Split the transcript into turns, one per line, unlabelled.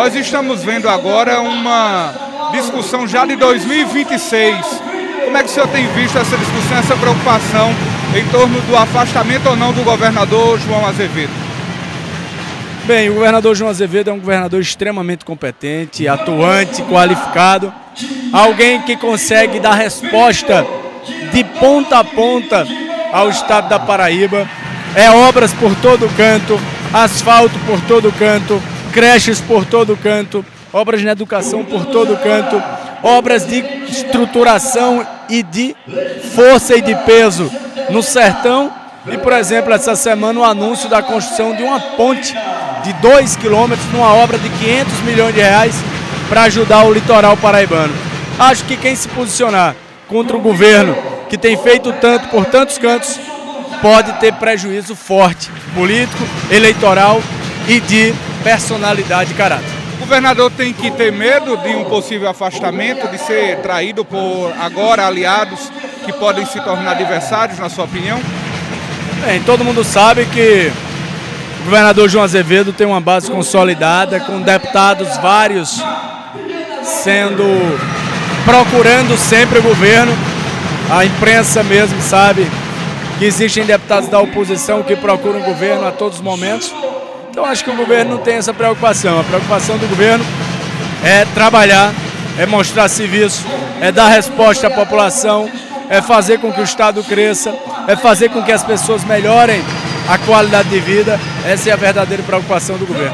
Nós estamos vendo agora uma discussão já de 2026. Como é que o senhor tem visto essa discussão, essa preocupação em torno do afastamento ou não do governador João Azevedo?
Bem, o governador João Azevedo é um governador extremamente competente, atuante, qualificado, alguém que consegue dar resposta de ponta a ponta ao estado da Paraíba. É obras por todo canto, asfalto por todo canto, creches por todo canto, obras na educação por todo canto, obras de estruturação e de força e de peso no sertão. E, por exemplo, essa semana o anúncio da construção de uma ponte de 2 quilômetros numa obra de 500 milhões de reais para ajudar o litoral paraibano. Acho que quem se posicionar contra o governo que tem feito tanto por tantos cantos pode ter prejuízo forte político, eleitoral e de personalidade e caráter.
O governador tem que ter medo de um possível afastamento, de ser traído por agora aliados que podem se tornar adversários, na sua opinião?
Bem, todo mundo sabe que o governador João Azevedo tem uma base consolidada, com deputados vários sendo procurando sempre o governo. A imprensa mesmo sabe que existem deputados da oposição que procuram o governo a todos os momentos. Então acho que o governo não tem essa preocupação. A preocupação do governo é trabalhar, é mostrar serviço, é dar resposta à população, é fazer com que o Estado cresça, é fazer com que as pessoas melhorem a qualidade de vida. Essa é a verdadeira preocupação do governo.